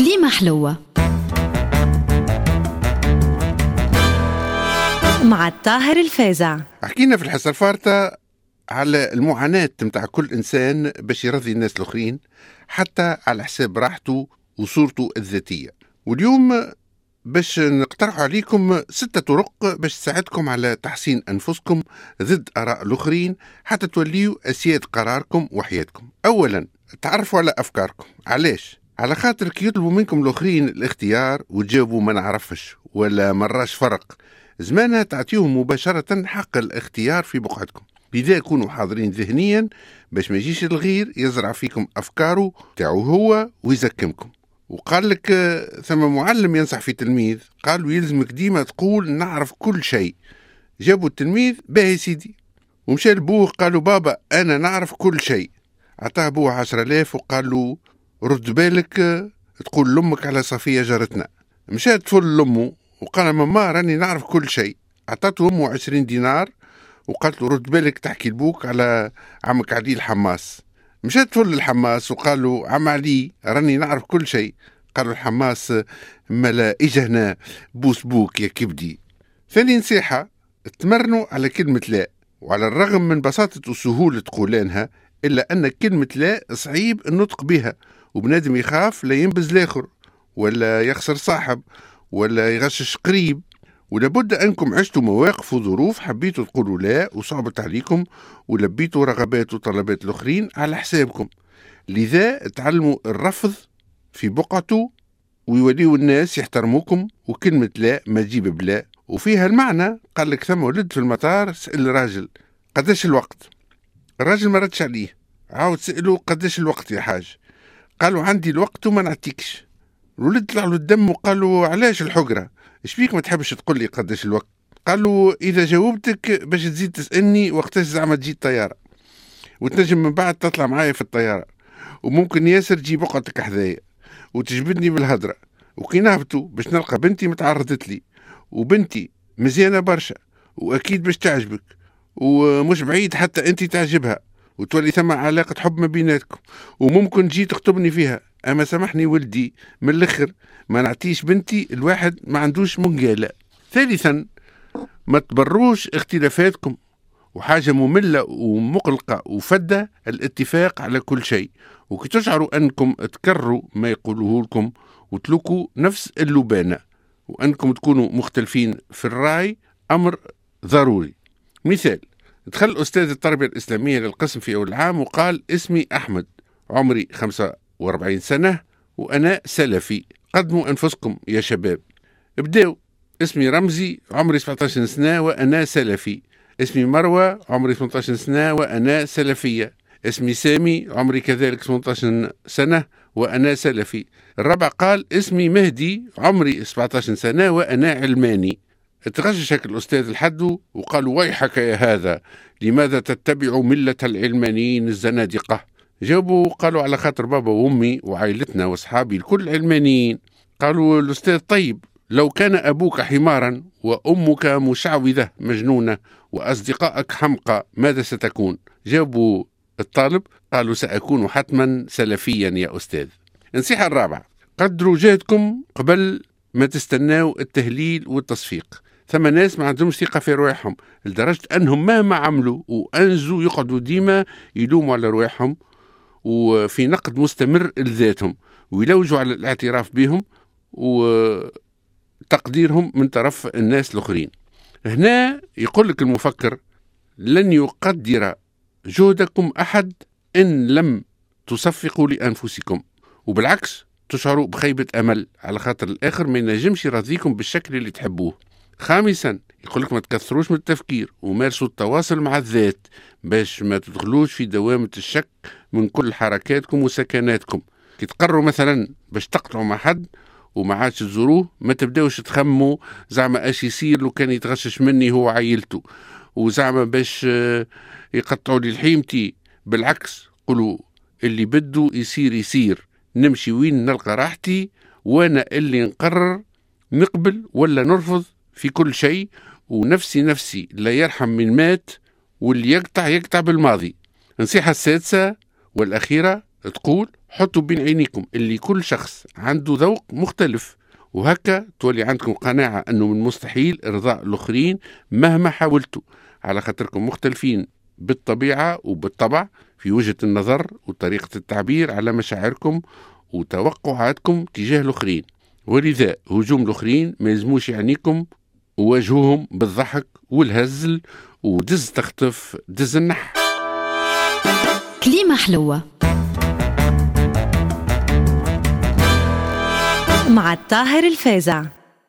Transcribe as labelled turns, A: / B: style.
A: كليمة حلوة. مع الطاهر الفازع
B: حكينا في الحصة الفارطة على المعاناة متاع كل إنسان باش يرضي الناس الآخرين حتى على حساب راحته وصورته الذاتية. واليوم باش نقترح عليكم ستة طرق باش تساعدكم على تحسين أنفسكم ضد آراء الآخرين حتى توليوا أسياد قراركم وحياتكم. أولا تعرفوا على أفكاركم. علاش؟ على خاطر كي يطلبوا منكم الآخرين الاختيار وتجاوبوا ما نعرفش ولا مراش فرق. زمانها تعطيهم مباشرة حق الاختيار في بقعتكم. لذا كونوا حاضرين ذهنيا باش ما يجيش الغير يزرع فيكم أفكاره تاعو هو ويزكمكم. وقال لك آه، ثم معلم ينصح في تلميذ. قال له يلزمك ديما تقول نعرف كل شيء. جابوا التلميذ باهي سيدي. ومشى لبوه قال له بابا أنا نعرف كل شيء. عطاه بوه عشرة آلاف وقال له رد بالك آه، تقول لأمك على صفية جارتنا. مشى طفل لأمه وقال ماما راني نعرف كل شيء. عطاته أمه عشرين دينار وقالت له رد بالك تحكي لبوك على عمك علي الحماس مشات فل الحماس وقال له عم علي راني نعرف كل شيء. قال الحماس ملا اجا هنا بوس بوك يا كبدي. ثاني نصيحة تمرنوا على كلمة لا. وعلى الرغم من بساطة وسهولة قولانها إلا أن كلمة لا صعيب النطق بها. وبنادم يخاف لا ينبز الآخر ولا يخسر صاحب ولا يغشش قريب. ولابد أنكم عشتوا مواقف وظروف حبيتوا تقولوا لا وصعبت عليكم ولبيتوا رغبات وطلبات الآخرين على حسابكم. لذا تعلموا الرفض في بقعته ويوليوا الناس يحترموكم وكلمة لا ما تجيب بلا. وفيها المعنى قال لك ثم ولد في المطار سأل الراجل قداش الوقت؟ الراجل ما ردش عليه عاود سأله قداش الوقت يا حاج؟ قالوا عندي الوقت وما نعطيكش. الولد طلع له الدم وقال له علاش الحجرة؟ إيش بيك ما تحبش تقول لي قداش الوقت؟ قال له إذا جاوبتك باش تزيد تسألني وقتاش زعما تجي الطيارة. وتنجم من بعد تطلع معايا في الطيارة. وممكن ياسر تجي بقعتك حذايا. وتجبدني بالهدرة. وكي نهبطوا باش نلقى بنتي متعرضت لي. وبنتي مزيانة برشا. وأكيد باش تعجبك. ومش بعيد حتى انت تعجبها. وتولي ثم علاقة حب ما بيناتكم. وممكن تجي تخطبني فيها. أما سامحني ولدي من الآخر ما نعطيش بنتي الواحد ما عندوش منقالة ثالثا ما تبروش اختلافاتكم. وحاجة مملة ومقلقة وفدة الاتفاق على كل شيء. وكي تشعروا أنكم تكرروا ما يقولوه لكم وتلوكوا نفس اللبانة. وأنكم تكونوا مختلفين في الرأي أمر ضروري. مثال دخل أستاذ التربية الإسلامية للقسم في أول العام وقال اسمي أحمد عمري 45 سنة وأنا سلفي قدموا أنفسكم يا شباب. ابدأوا. اسمي رمزي عمري 17 سنة وأنا سلفي. اسمي مروة عمري 18 سنة وأنا سلفية. اسمي سامي عمري كذلك 18 سنة وأنا سلفي. الرابع قال اسمي مهدي عمري 17 سنة وأنا علماني. تغشش الأستاذ الحد وقال ويحك يا هذا لماذا تتبع ملة العلمانيين الزنادقة؟ جاوبوا قالوا على خاطر بابا وأمي وعائلتنا وأصحابي الكل علمانيين. قالوا الأستاذ طيب لو كان أبوك حمارا وأمك مشعوذة مجنونة وأصدقائك حمقى ماذا ستكون؟ جاوبوا الطالب قالوا سأكون حتما سلفيا يا أستاذ. النصيحة الرابعة قدروا جهدكم قبل ما تستناو التهليل والتصفيق. ثم ناس ما عندهمش ثقة في رواحهم لدرجة أنهم مهما عملوا وأنجزوا يقعدوا ديما يلوموا على رواحهم وفي نقد مستمر لذاتهم ويلوجوا على الاعتراف بهم وتقديرهم من طرف الناس الآخرين. هنا يقول لك المفكر لن يقدر جهدكم أحد إن لم تصفقوا لأنفسكم. وبالعكس تشعروا بخيبة أمل على خاطر الآخر ما ينجمش يرضيكم بالشكل اللي تحبوه. خامسا يقول لك ما تكثروش من التفكير ومارسوا التواصل مع الذات باش ما تدخلوش في دوامة الشك من كل حركاتكم وسكناتكم. كي تقرروا مثلا باش تقطعوا مع حد وما عادش تزوروه ما تبداوش تخموا زعما اش يصير لو كان يتغشش مني هو عائلته. وزعما باش آه، يقطعوا لي لحيمتي. بالعكس قولوا اللي بده يصير يصير. نمشي وين نلقى راحتي وأنا اللي نقرر نقبل ولا نرفض في كل شيء ونفسي نفسي لا يرحم من مات واللي يقطع يقطع بالماضي. النصيحة السادسة والأخيرة تقول حطوا بين عينيكم اللي كل شخص عنده ذوق مختلف. وهكا تولي عندكم قناعة أنه من المستحيل إرضاء الآخرين مهما حاولتوا. على خاطركم مختلفين بالطبيعة وبالطبع في وجهة النظر وطريقة التعبير على مشاعركم وتوقعاتكم تجاه الآخرين. ولذا هجوم الآخرين ما يلزموش يعنيكم وواجهوهم بالضحك والهزل ودز تخطف دز النح.
A: كليمة حلوة. مع الطاهر الفازع.